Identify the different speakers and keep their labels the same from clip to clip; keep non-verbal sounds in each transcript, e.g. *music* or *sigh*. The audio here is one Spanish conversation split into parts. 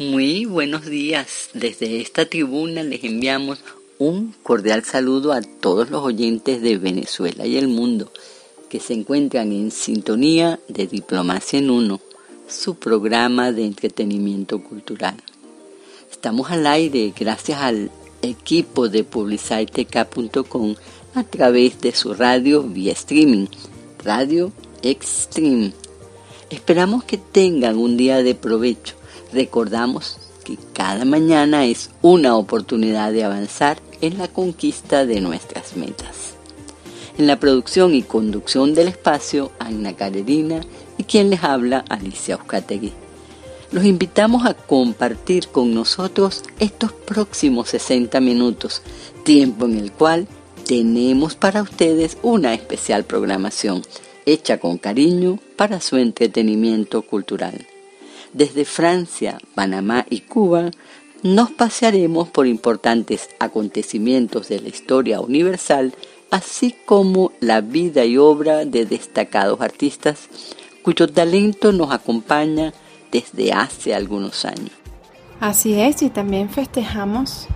Speaker 1: Muy buenos días. Desde esta tribuna les enviamos un cordial saludo a todos los oyentes de Venezuela y el mundo que se encuentran en sintonía de Diplomacia en Uno, su programa de entretenimiento cultural. Estamos al aire gracias al equipo de publicitek.com a través de su radio vía streaming, Radio Extreme. Esperamos que tengan un día de provecho Recordamos que cada mañana es una oportunidad de avanzar en la conquista de nuestras metas. En la producción y conducción del espacio, Ana Carolina y quien les habla, Alicia Euskategui. Los invitamos a compartir con nosotros estos próximos 60 minutos, tiempo en el cual tenemos para ustedes una especial programación hecha con cariño para su entretenimiento cultural. Desde Francia, Panamá y Cuba, nos pasearemos por importantes acontecimientos de la historia universal, así como la vida y obra de destacados artistas cuyo talento nos acompaña desde hace algunos años.
Speaker 2: Así es, y también festejamos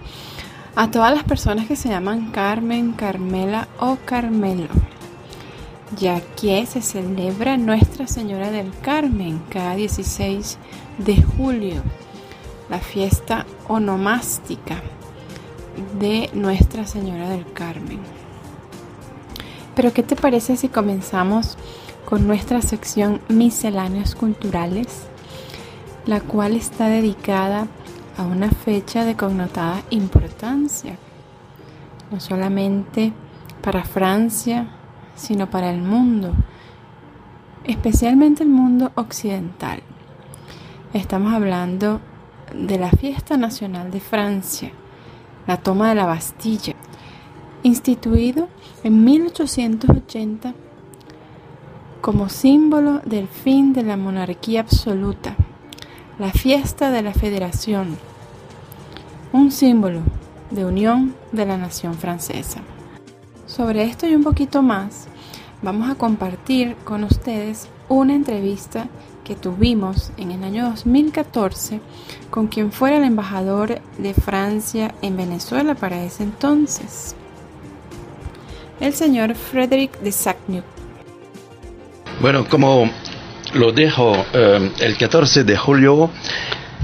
Speaker 2: a todas las personas que se llaman Carmen, Carmela o Carmelo ya que se celebra Nuestra Señora del Carmen cada 16 de julio, la fiesta onomástica de Nuestra Señora del Carmen. Pero ¿qué te parece si comenzamos con nuestra sección Misceláneos Culturales, la cual está dedicada a una fecha de connotada importancia, no solamente para Francia, sino para el mundo, especialmente el mundo occidental. Estamos hablando de la fiesta nacional de Francia, la toma de la Bastilla, instituido en 1880 como símbolo del fin de la monarquía absoluta, la fiesta de la federación, un símbolo de unión de la nación francesa. Sobre esto y un poquito más, vamos a compartir con ustedes una entrevista que tuvimos en el año 2014 con quien fuera el embajador de Francia en Venezuela para ese entonces, el señor Frederick de Sagnuc.
Speaker 3: Bueno, como lo dejo, eh, el 14 de julio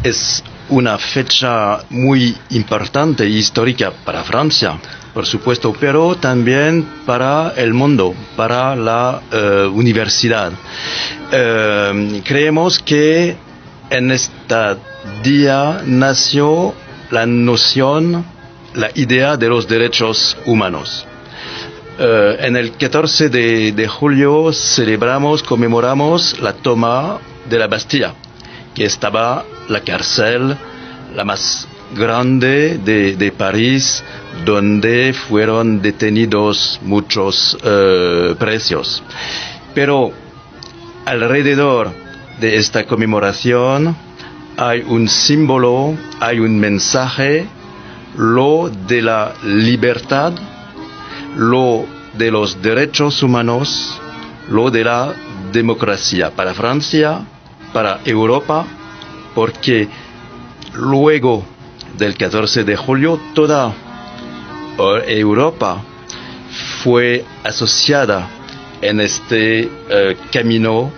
Speaker 3: es una fecha muy importante e histórica para Francia por supuesto, pero también para el mundo, para la eh, universidad. Eh, creemos que en este día nació la noción, la idea de los derechos humanos. Eh, en el 14 de, de, julio celebramos, conmemoramos la toma de la Bastilla, que estaba la cárcel la más grande de, de París, donde fueron detenidos muchos eh, precios. Pero alrededor de esta conmemoración hay un símbolo, hay un mensaje, lo de la libertad, lo de los derechos humanos, lo de la democracia para Francia, para Europa, porque luego del 14 de julio toda Europa fue asociada en este eh, camino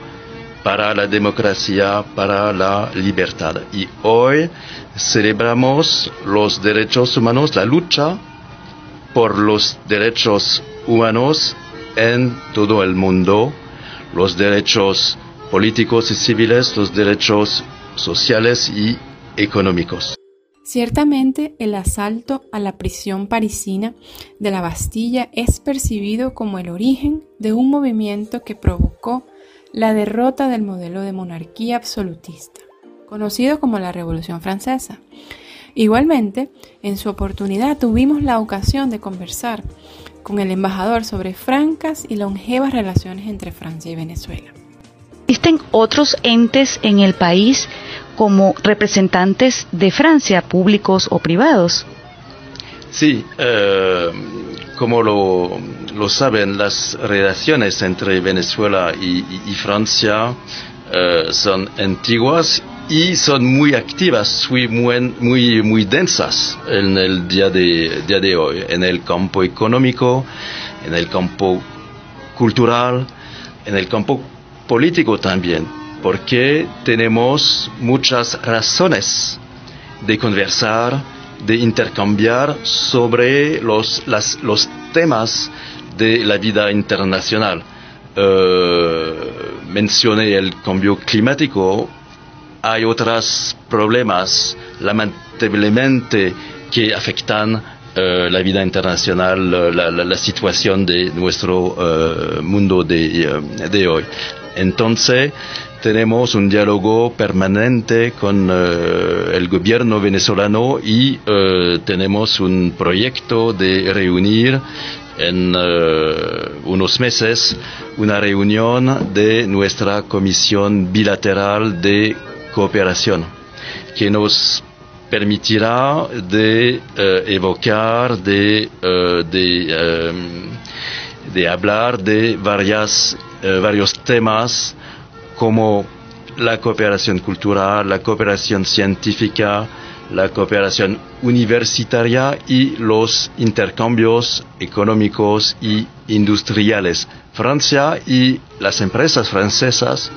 Speaker 3: para la democracia, para la libertad. Y hoy celebramos los derechos humanos, la lucha por los derechos humanos en todo el mundo, los derechos políticos y civiles, los derechos sociales y económicos.
Speaker 2: Ciertamente el asalto a la prisión parisina de la Bastilla es percibido como el origen de un movimiento que provocó la derrota del modelo de monarquía absolutista, conocido como la Revolución Francesa. Igualmente, en su oportunidad tuvimos la ocasión de conversar con el embajador sobre francas y longevas relaciones entre Francia y Venezuela.
Speaker 4: ¿Existen otros entes en el país como representantes de Francia, públicos o privados.
Speaker 3: Sí, eh, como lo, saben, las relaciones entre Venezuela y, Francia eh, son antiguas y son muy activas, muy, muy, muy densas en el día de, día de hoy, en el campo económico, en el campo cultural, en el campo político también, porque tenemos muchas razones de conversar, de intercambiar sobre los, temas de la vida internacional. Eh, mencioné el cambio climático, hay otros problemas lamentablemente que afectan eh, la vida internacional, la, situación de nuestro eh, mundo de, hoy. Entonces, tenemos un diálogo permanente con el gobierno venezolano y tenemos un proyecto de reunir en eh, unos meses una reunión de nuestra comisión bilateral de cooperación que nos permitirá de eh, evocar, de, eh, de, hablar de varias, varios temas como la cooperación cultural, la cooperación científica, la cooperación universitaria y los intercambios económicos y industriales. Francia y las empresas francesas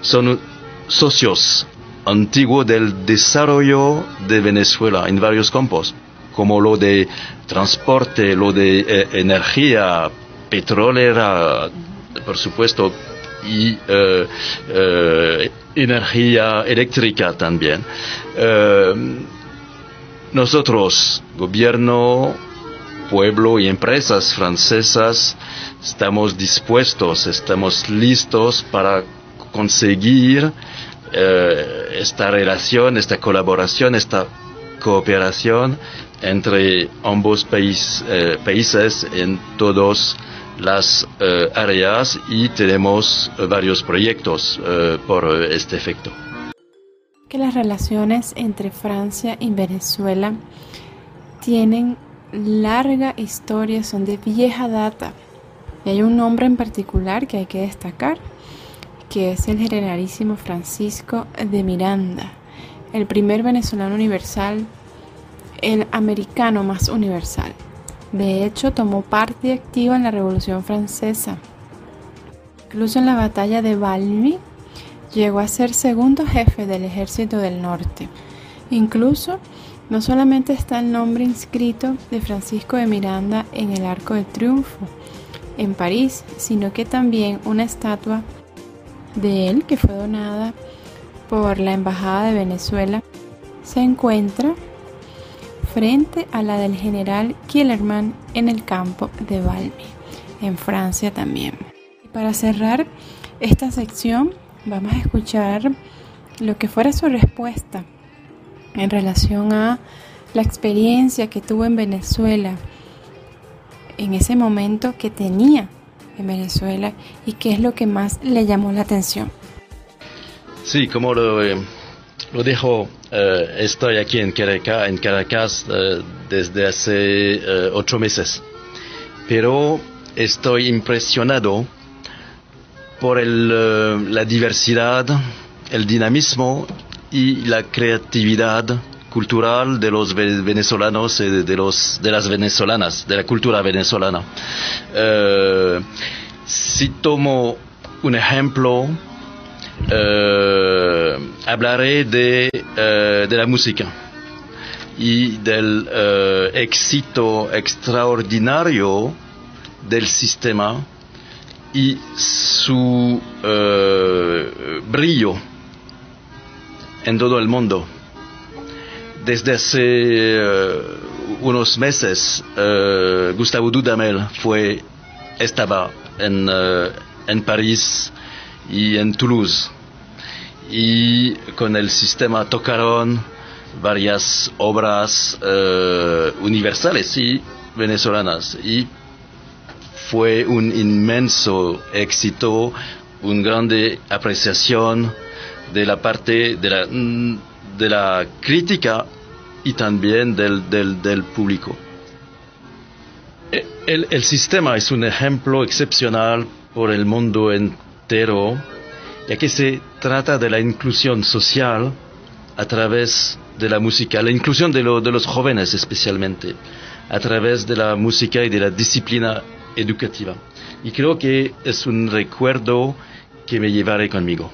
Speaker 3: son socios antiguos del desarrollo de Venezuela en varios campos, como lo de transporte, lo de eh, energía petrolera, por supuesto, y eh, eh, energía eléctrica también. Nosotros, gobierno, pueblo y empresas francesas, estamos dispuestos, estamos listos para conseguir eh, esta relación, esta colaboración, esta cooperación entre ambos eh, países en todas las eh, áreas y tenemos varios proyectos por este efecto
Speaker 2: que las relaciones entre Francia y Venezuela tienen larga historia, son de vieja data. Y hay un nombre en particular que hay que destacar, que es el generalísimo Francisco de Miranda, el primer venezolano universal, el americano más universal. De hecho, tomó parte activa en la Revolución Francesa. Incluso en la batalla de Valmy llegó a ser segundo jefe del ejército del norte. Incluso no solamente está el nombre inscrito de Francisco de Miranda en el Arco de Triunfo en París, sino que también una estatua de él que fue donada por la Embajada de Venezuela se encuentra frente a la del general Killerman en el campo de Valmy, en Francia también. Y para cerrar esta sección Vamos a escuchar lo que fuera su respuesta en relación a la experiencia que tuvo en Venezuela, en ese momento que tenía en Venezuela y qué es lo que más le llamó la atención.
Speaker 3: Sí, como lo, eh, lo dijo, eh, estoy aquí en Caracas, eh, desde hace ocho meses, pero estoy impresionado por el, eh, la diversidad, el dinamismo y la creatividad cultural de los venezolanos y de, los, de las venezolanas, de la cultura venezolana. Eh, si tomo un ejemplo, eh, hablaré de, de, la música y del éxito extraordinario del sistema y su brillo en todo el mundo. Desde hace unos meses, Gustavo Dudamel fue, estaba en, en París y en Toulouse. Y con el sistema tocaron varias obras universales y venezolanas. Y fue un inmenso éxito, una grande apreciación de la parte de la, mm, de la crítica y también del, del, público. E, el, el, sistema es un ejemplo excepcional por el mundo entero, ya que se trata de la inclusión social
Speaker 5: a través de la música, la inclusión de, de los jóvenes especialmente, a través de la música y de la disciplina educativa. Y creo que es un recuerdo que me llevaré conmigo.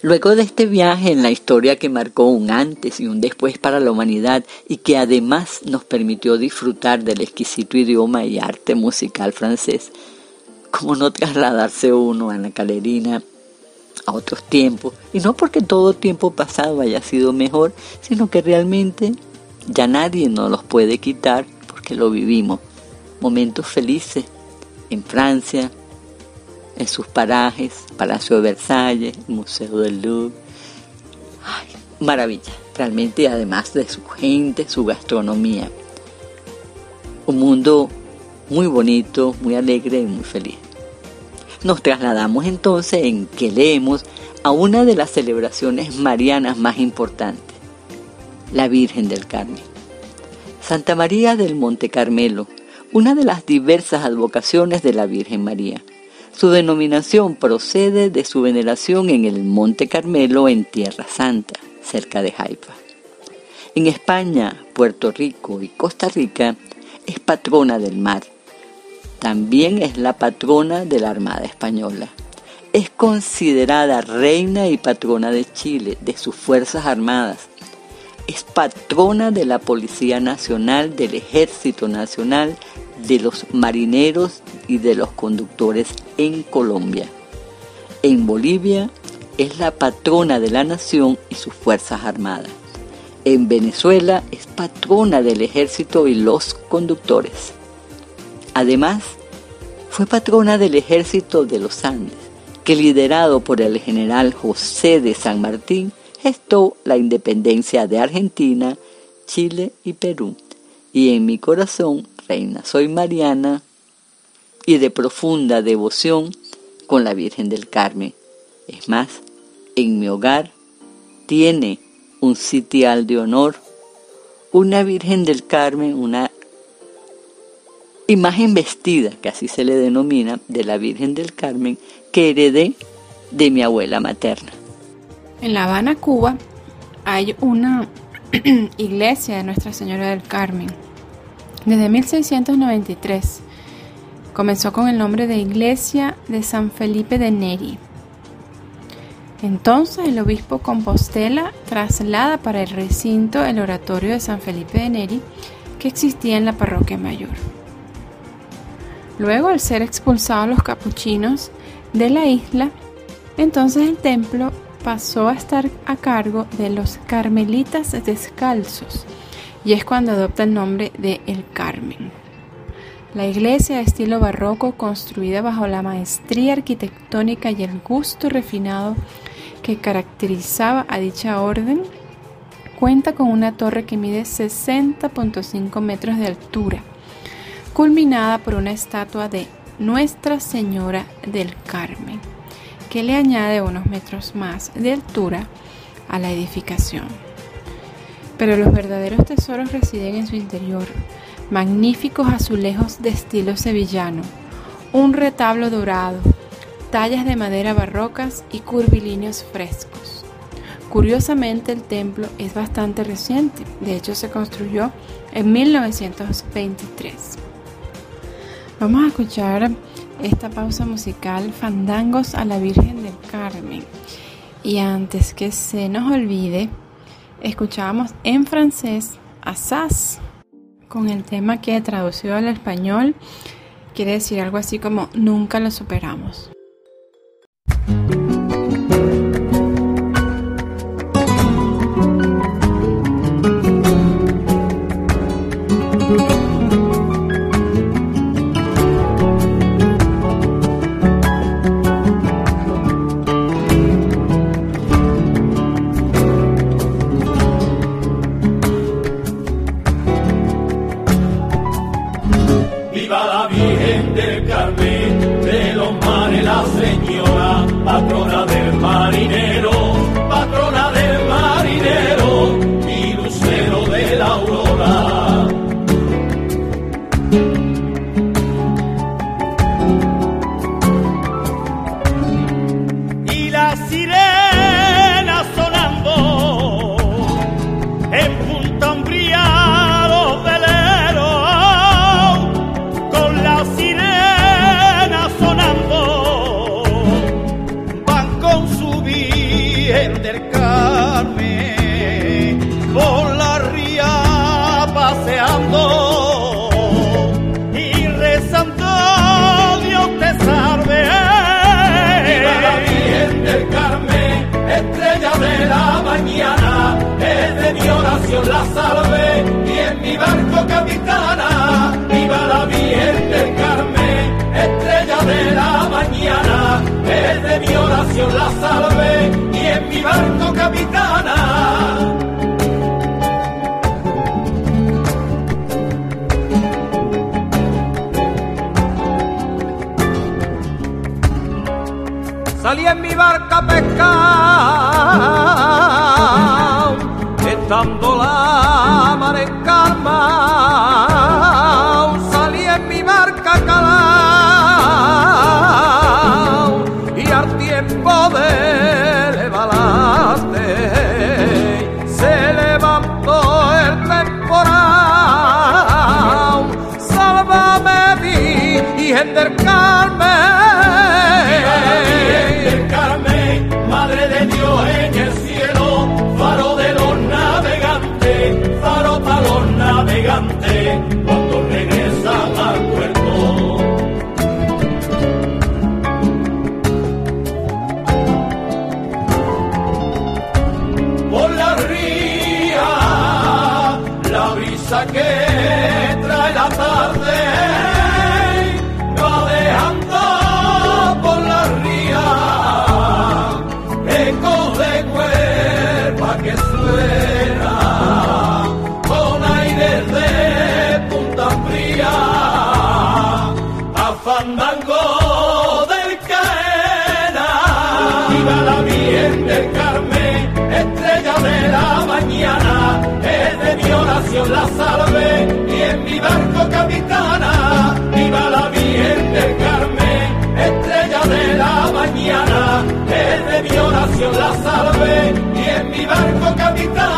Speaker 1: Luego de este viaje en la historia que marcó un antes y un después para la humanidad y que además nos permitió disfrutar del exquisito idioma y arte musical francés, ¿cómo no trasladarse uno a la calerina a otros tiempos? Y no porque todo tiempo pasado haya sido mejor, sino que realmente ya nadie nos los puede quitar porque lo vivimos. momentos felices en Francia, en sus parajes, Palacio de Versalles, Museo del Louvre. Ay, maravilla, realmente además de su gente, su gastronomía. Un mundo muy bonito, muy alegre y muy feliz. Nos trasladamos entonces en que leemos a una de las celebraciones marianas más importantes, la Virgen del Carmen. Santa María del Monte Carmelo, una de las diversas advocaciones de la Virgen María. Su denominación procede de su veneración en el Monte Carmelo en Tierra Santa, cerca de Haifa. En España, Puerto Rico y Costa Rica es patrona del mar. También es la patrona de la Armada Española. Es considerada reina y patrona de Chile, de sus Fuerzas Armadas. Es patrona de la Policía Nacional, del Ejército Nacional, de los marineros y de los conductores en Colombia. En Bolivia es la patrona de la nación y sus Fuerzas Armadas. En Venezuela es patrona del ejército y los conductores. Además, fue patrona del ejército de los Andes, que liderado por el general José de San Martín, gestó la independencia de Argentina, Chile y Perú. Y en mi corazón, reina, soy Mariana y de profunda devoción con la Virgen del Carmen. Es más, en mi hogar tiene un sitial de honor, una Virgen del Carmen, una imagen vestida, que así se le denomina, de la Virgen del Carmen, que heredé de mi abuela materna.
Speaker 2: En La Habana, Cuba, hay una *clears throat* iglesia de Nuestra Señora del Carmen. Desde 1693 comenzó con el nombre de Iglesia de San Felipe de Neri. Entonces el obispo Compostela traslada para el recinto el oratorio de San Felipe de Neri que existía en la parroquia mayor. Luego, al ser expulsados los capuchinos de la isla, entonces el templo pasó a estar a cargo de los carmelitas descalzos y es cuando adopta el nombre de El Carmen. La iglesia de estilo barroco, construida bajo la maestría arquitectónica y el gusto refinado que caracterizaba a dicha orden, cuenta con una torre que mide 60.5 metros de altura, culminada por una estatua de Nuestra Señora del Carmen, que le añade unos metros más de altura a la edificación. Pero los verdaderos tesoros residen en su interior, magníficos azulejos de estilo sevillano, un retablo dorado, tallas de madera barrocas y curvilíneos frescos. Curiosamente el templo es bastante reciente, de hecho se construyó en 1923. Vamos a escuchar esta pausa musical Fandangos a la Virgen del Carmen. Y antes que se nos olvide, escuchábamos en francés a Sass con el tema que traducido al español quiere decir algo así como nunca lo superamos.
Speaker 6: Salí en mi barca a pescar, estando la mar
Speaker 7: oración la salve y en mi barco capitana. Viva la Virgen del Carmen, estrella de la mañana, es de mi oración la salve y en mi barco capitana.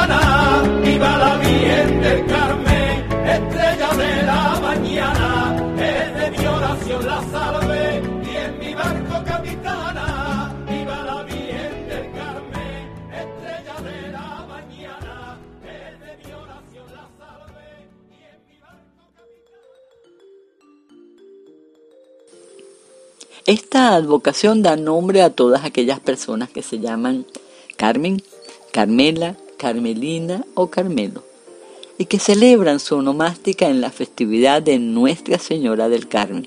Speaker 1: Esta advocación da nombre a todas aquellas personas que se llaman Carmen, Carmela, Carmelina o Carmelo y que celebran su onomástica en la festividad de Nuestra Señora del Carmen,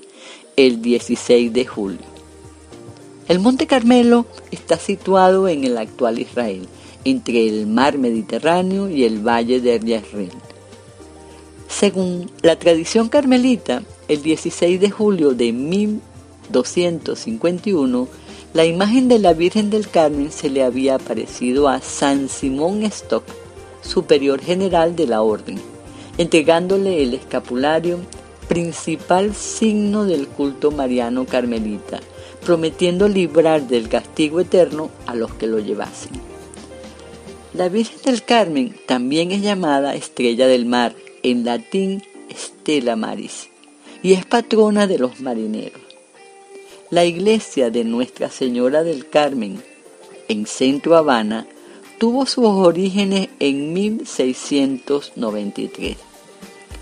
Speaker 1: el 16 de julio. El Monte Carmelo está situado en el actual Israel, entre el mar Mediterráneo y el valle de Jezreel. Según la tradición carmelita, el 16 de julio de 1251, la imagen de la Virgen del Carmen se le había aparecido a San Simón Stock, superior general de la orden, entregándole el escapulario principal signo del culto mariano carmelita, prometiendo librar del castigo eterno a los que lo llevasen. La Virgen del Carmen también es llamada Estrella del Mar, en latín Stella Maris, y es patrona de los marineros. La iglesia de Nuestra Señora del Carmen, en Centro Habana, tuvo sus orígenes en 1693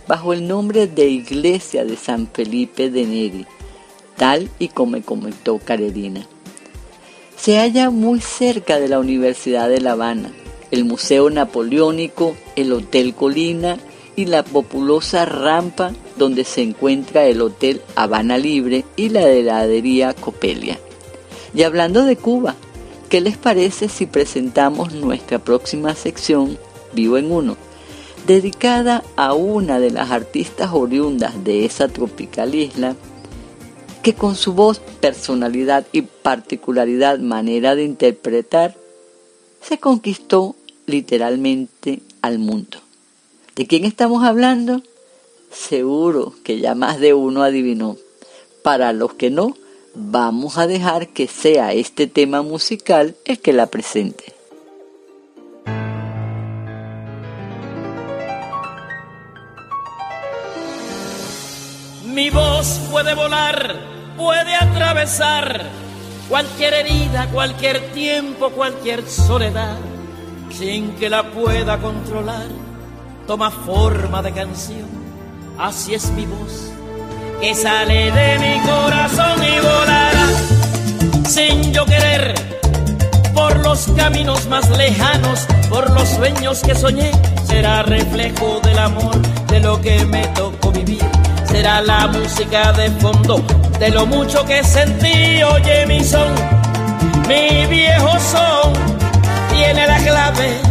Speaker 1: bajo el nombre de Iglesia de San Felipe de Neri, tal y como comentó Carolina. Se halla muy cerca de la Universidad de La Habana, el Museo Napoleónico, el Hotel Colina y la populosa rampa donde se encuentra el Hotel Habana Libre y la heladería Copelia. Y hablando de Cuba, ¿qué les parece si presentamos nuestra próxima sección Vivo en Uno? dedicada a una de las artistas oriundas de esa tropical isla, que con su voz, personalidad y particularidad manera de interpretar, se conquistó literalmente al mundo. ¿De quién estamos hablando? Seguro que ya más de uno adivinó. Para los que no, vamos a dejar que sea este tema musical el que la presente.
Speaker 8: Mi voz puede volar, puede atravesar cualquier herida, cualquier tiempo, cualquier soledad, sin que la pueda controlar. Toma forma de canción, así es mi voz, que sale de mi corazón y volará, sin yo querer, por los caminos más lejanos, por los sueños que soñé, será reflejo del amor, de lo que me tocó vivir. Será la música de fondo de lo mucho que sentí. Oye mi son, mi viejo son, tiene la clave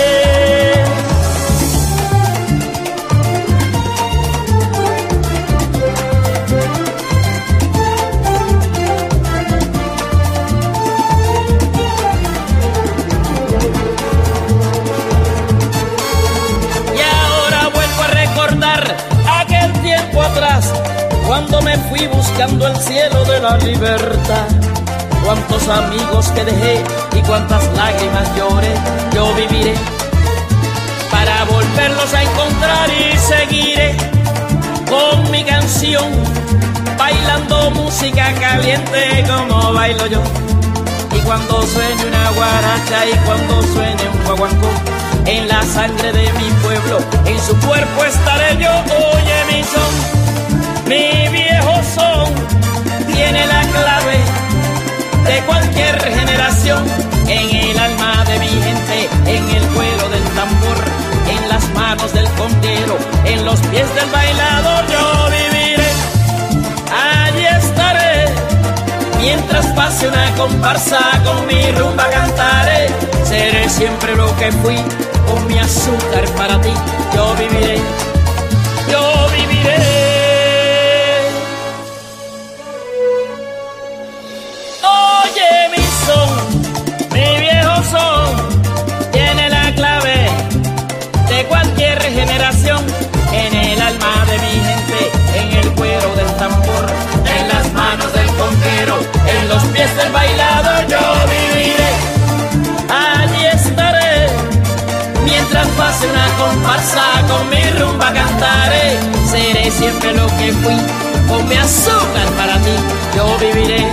Speaker 8: Cuando me fui buscando el cielo de la libertad. Cuántos amigos que dejé y cuántas lágrimas lloré, yo viviré para volverlos a encontrar y seguiré con mi canción, bailando música caliente como bailo yo. Y cuando suene una guaracha y cuando suene un guaguancó, en la sangre de mi pueblo, en su cuerpo estaré yo, oye mi son. Mi viejo son tiene la clave de cualquier generación en el alma de mi gente, en el vuelo del tambor, en las manos del condero, en los pies del bailador yo viviré. Allí estaré mientras pase una comparsa con mi rumba cantaré. Seré siempre lo que fui con mi azúcar para ti. Yo viviré, yo viviré. generación, en el alma de mi gente, en el cuero del tambor, en las manos del conquero, en los pies del bailador yo viviré. Una comparsa con mi rumba cantaré, seré siempre lo que fui, con mi azúcar para ti, yo viviré,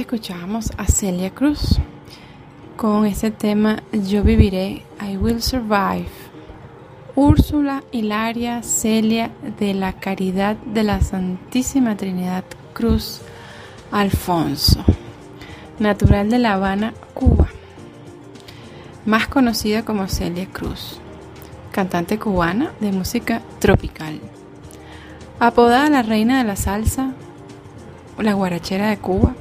Speaker 2: escuchábamos a Celia Cruz con ese tema Yo viviré, I will survive. Úrsula Hilaria Celia de la Caridad de la Santísima Trinidad Cruz Alfonso, natural de La Habana, Cuba, más conocida como Celia Cruz, cantante cubana de música tropical. Apodada la reina de la salsa, la guarachera de Cuba,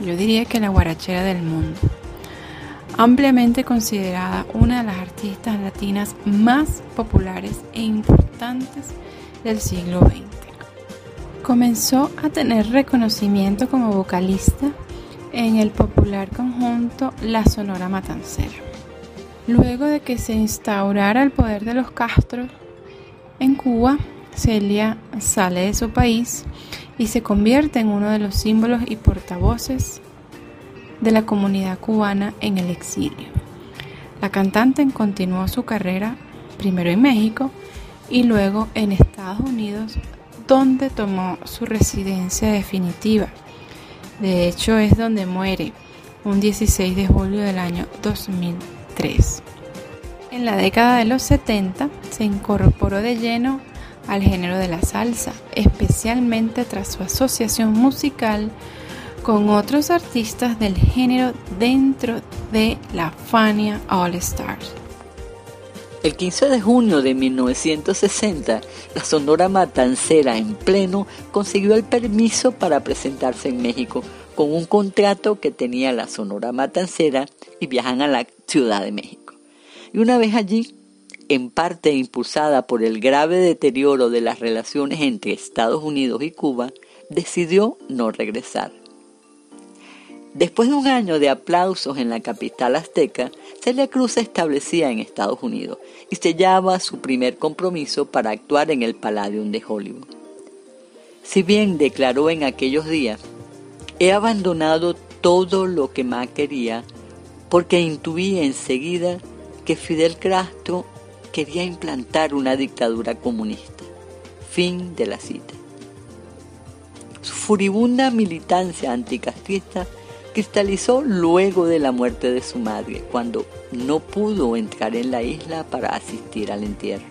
Speaker 2: yo diría que la guarachera del mundo. Ampliamente considerada una de las artistas latinas más populares e importantes del siglo XX. Comenzó a tener reconocimiento como vocalista en el popular conjunto La Sonora Matancera. Luego de que se instaurara el poder de los Castros en Cuba, Celia sale de su país y se convierte en uno de los símbolos y portavoces de la comunidad cubana en el exilio. La cantante continuó su carrera primero en México y luego en Estados Unidos, donde tomó su residencia definitiva De hecho, es donde muere, un 16 de julio del año 2003. En la década de los 70 se incorporó de lleno al género de la salsa, especialmente tras su asociación musical con otros artistas del género dentro de la Fania All Stars.
Speaker 1: El 15 de junio de 1960, la Sonora Matancera en pleno consiguió el permiso para presentarse en México con un contrato que tenía la Sonora Matancera y viajan a la Ciudad de México. Y una vez allí, en parte impulsada por el grave deterioro de las relaciones entre Estados Unidos y Cuba, decidió no regresar. Después de un año de aplausos en la capital azteca, Celia Cruz se establecía en Estados Unidos y sellaba su primer compromiso para actuar en el Palladium de Hollywood. Si bien declaró en aquellos días, he abandonado todo lo que más quería porque intuí enseguida que Fidel Castro quería implantar una dictadura comunista. Fin de la cita. Su furibunda militancia anticastrista cristalizó luego de la muerte de su madre, cuando no pudo entrar en la isla para asistir al entierro.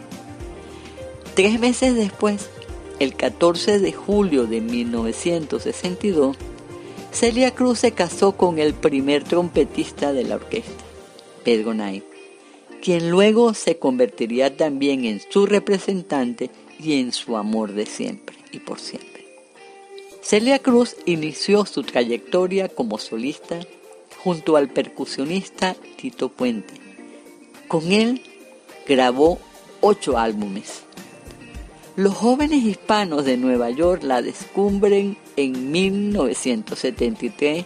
Speaker 1: Tres meses después, el 14 de julio de 1962, Celia Cruz se casó con el primer trompetista de la orquesta, Pedro Knight, quien luego se convertiría también en su representante y en su amor de siempre y por siempre. Celia Cruz inició su trayectoria como solista junto al percusionista Tito Puente. Con él grabó ocho álbumes. Los jóvenes hispanos de Nueva York la descubren en 1973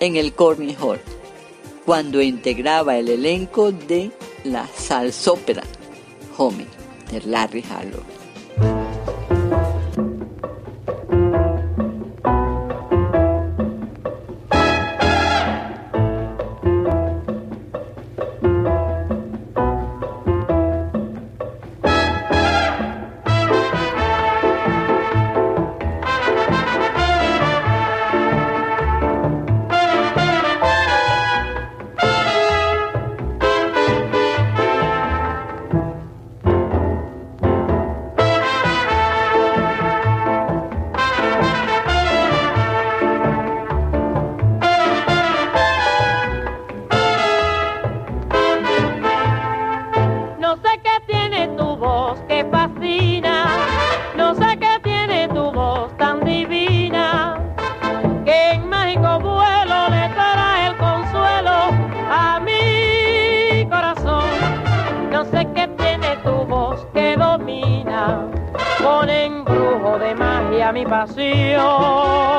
Speaker 1: en el Corny Hall, cuando integraba el elenco de la salsópera Home de Larry Harlow.
Speaker 9: Mi bien,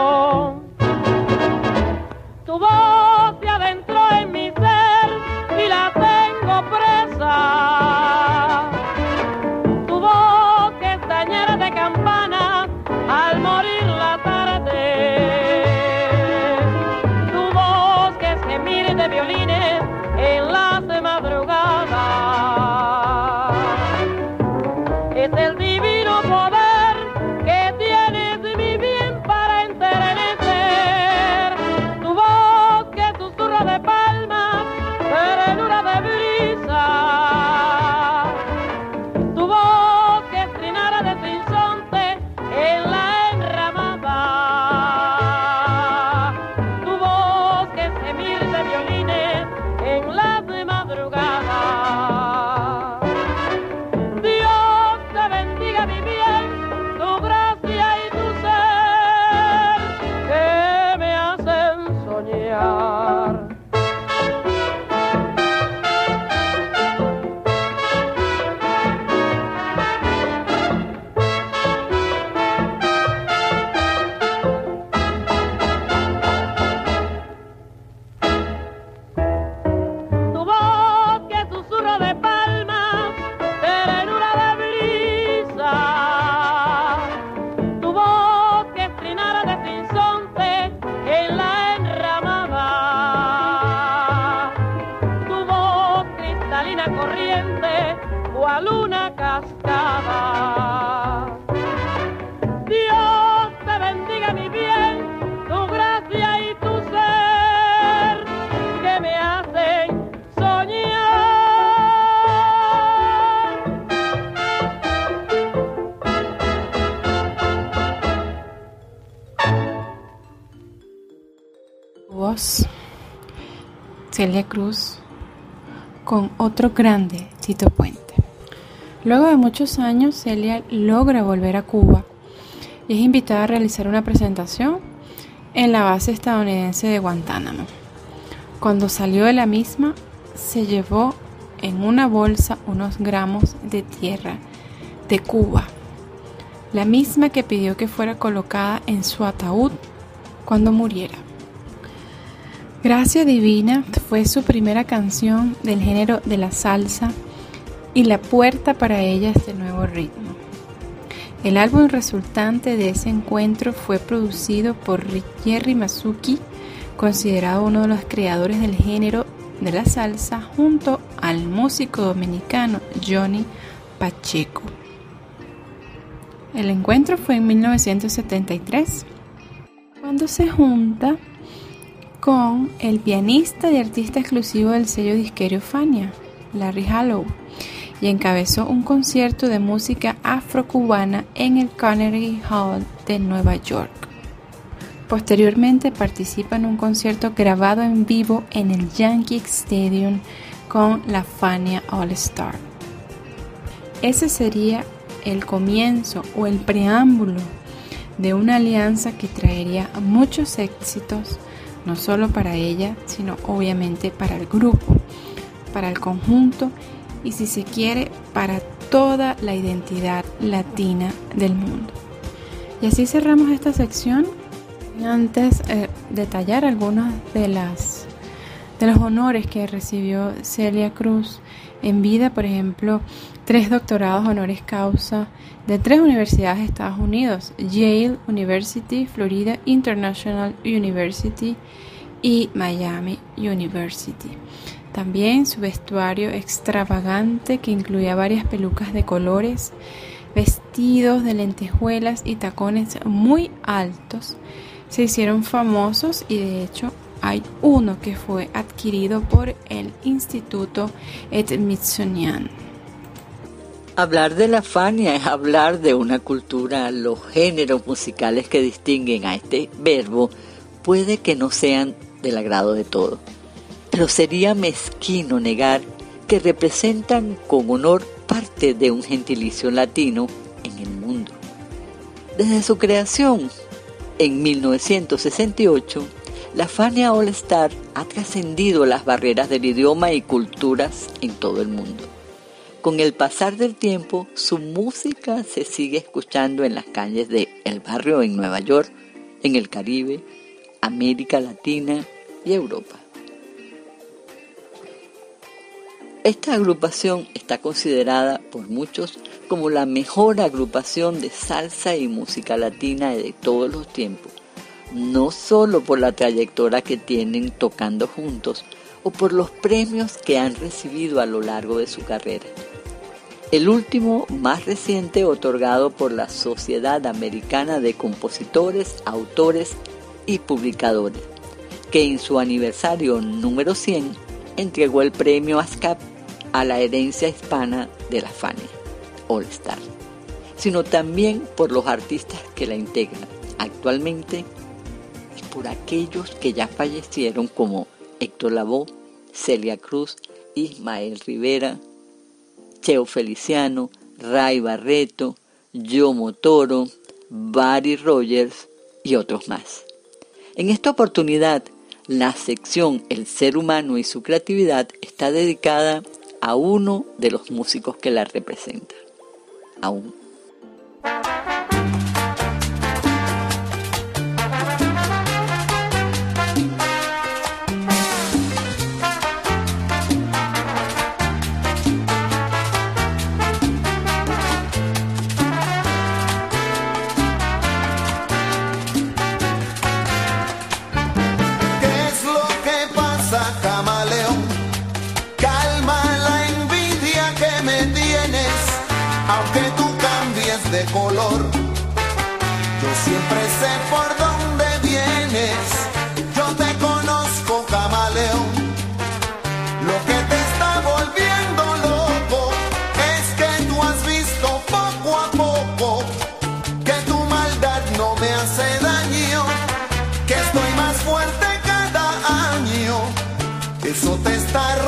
Speaker 2: Celia Cruz con otro grande, Tito Puente. Luego de muchos años, Celia logra volver a Cuba y es invitada a realizar una presentación en la base estadounidense de Guantánamo. Cuando salió de la misma, se llevó en una bolsa unos gramos de tierra de Cuba, la misma que pidió que fuera colocada en su ataúd cuando muriera. Gracia Divina fue su primera canción del género de la salsa y la puerta para ella este nuevo ritmo. El álbum resultante de ese encuentro fue producido por Jerry Masuki, considerado uno de los creadores del género de la salsa, junto al músico dominicano Johnny Pacheco. El encuentro fue en 1973, cuando se junta con el pianista y artista exclusivo del sello disquero Fania, Larry Hallow y encabezó un concierto de música afrocubana en el Carnegie Hall de Nueva York. Posteriormente participa en un concierto grabado en vivo en el Yankee Stadium con la Fania All Star. Ese sería el comienzo o el preámbulo de una alianza que traería muchos éxitos, no solo para ella, sino obviamente para el grupo, para el conjunto y si se quiere para toda la identidad latina del mundo. Y así cerramos esta sección. Antes eh, detallar algunos de las de los honores que recibió Celia Cruz en vida, por ejemplo, tres doctorados honoris causa de tres universidades de Estados Unidos, Yale University, Florida International University y Miami University. También su vestuario extravagante que incluía varias pelucas de colores, vestidos de lentejuelas y tacones muy altos se hicieron famosos y de hecho hay uno que fue adquirido por el Instituto Smithsonian.
Speaker 1: Hablar de la Fania es hablar de una cultura. Los géneros musicales que distinguen a este verbo puede que no sean del agrado de todos pero sería mezquino negar que representan con honor parte de un gentilicio latino en el mundo. Desde su creación, en 1968, la Fania All Star ha trascendido las barreras del idioma y culturas en todo el mundo. Con el pasar del tiempo, su música se sigue escuchando en las calles de El Barrio en Nueva York, en el Caribe, América Latina y Europa. Esta agrupación está considerada por muchos como la mejor agrupación de salsa y música latina de todos los tiempos, no solo por la trayectoria que tienen tocando juntos o por los premios que han recibido a lo largo de su carrera. El último más reciente otorgado por la Sociedad Americana de Compositores, Autores y Publicadores, que en su aniversario número 100 entregó el premio ASCAP a la herencia hispana de la Fania All Star, sino también por los artistas que la integran actualmente y por aquellos que ya fallecieron como Héctor Lavoe, Celia Cruz, Ismael Rivera, Cheo Feliciano, Ray Barreto, Yomo Toro, Barry Rogers y otros más. En esta oportunidad, la sección El ser humano y su creatividad está dedicada a uno de los músicos que la representa. Aún.
Speaker 10: está rompiendo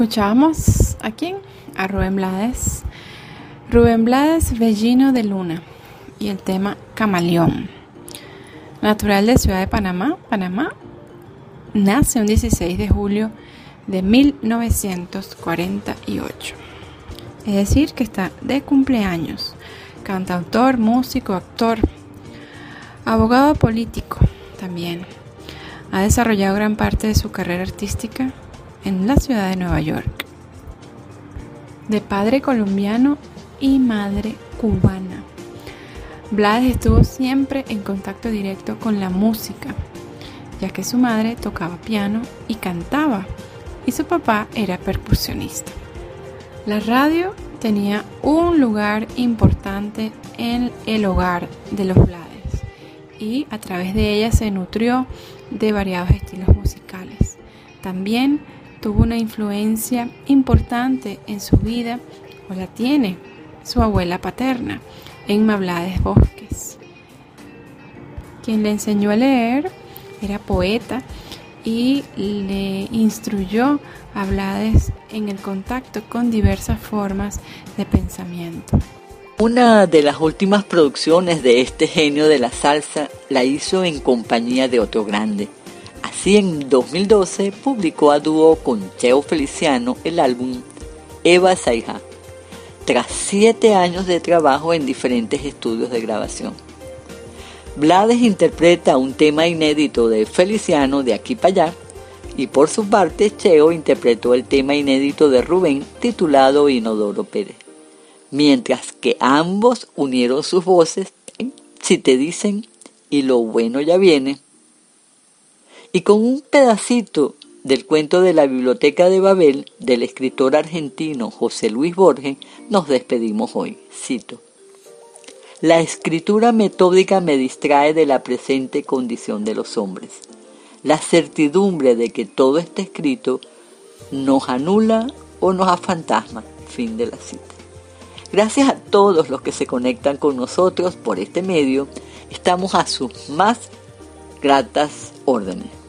Speaker 2: Y escuchamos a quién? A Rubén Blades. Rubén Blades Bellino de Luna y el tema Camaleón. Natural de Ciudad de Panamá, Panamá, nace un 16 de julio de 1948. Es decir, que está de cumpleaños. Cantautor, músico, actor, abogado político también. Ha desarrollado gran parte de su carrera artística en la ciudad de Nueva York. De padre colombiano y madre cubana. Blades estuvo siempre en contacto directo con la música, ya que su madre tocaba piano y cantaba, y su papá era percusionista. La radio tenía un lugar importante en el hogar de los Blades y a través de ella se nutrió de variados estilos musicales. También tuvo una influencia importante en su vida, o la tiene, su abuela paterna, Emma Blades Bosques. Quien le enseñó a leer era poeta y le instruyó a Blades en el contacto con diversas formas de pensamiento.
Speaker 1: Una de las últimas producciones de este genio de la salsa la hizo en compañía de otro grande. Así en 2012 publicó a dúo con Cheo Feliciano el álbum Eva Saija, tras siete años de trabajo en diferentes estudios de grabación. Blades interpreta un tema inédito de Feliciano de aquí para allá y por su parte Cheo interpretó el tema inédito de Rubén titulado Inodoro Pérez. Mientras que ambos unieron sus voces, si te dicen y lo bueno ya viene, y con un pedacito del cuento de la Biblioteca de Babel del escritor argentino José Luis Borges, nos despedimos hoy. Cito. La escritura metódica me distrae de la presente condición de los hombres. La certidumbre de que todo está escrito nos anula o nos afantasma. Fin de la cita. Gracias a todos los que se conectan con nosotros por este medio, estamos a sus más gratas órdenes.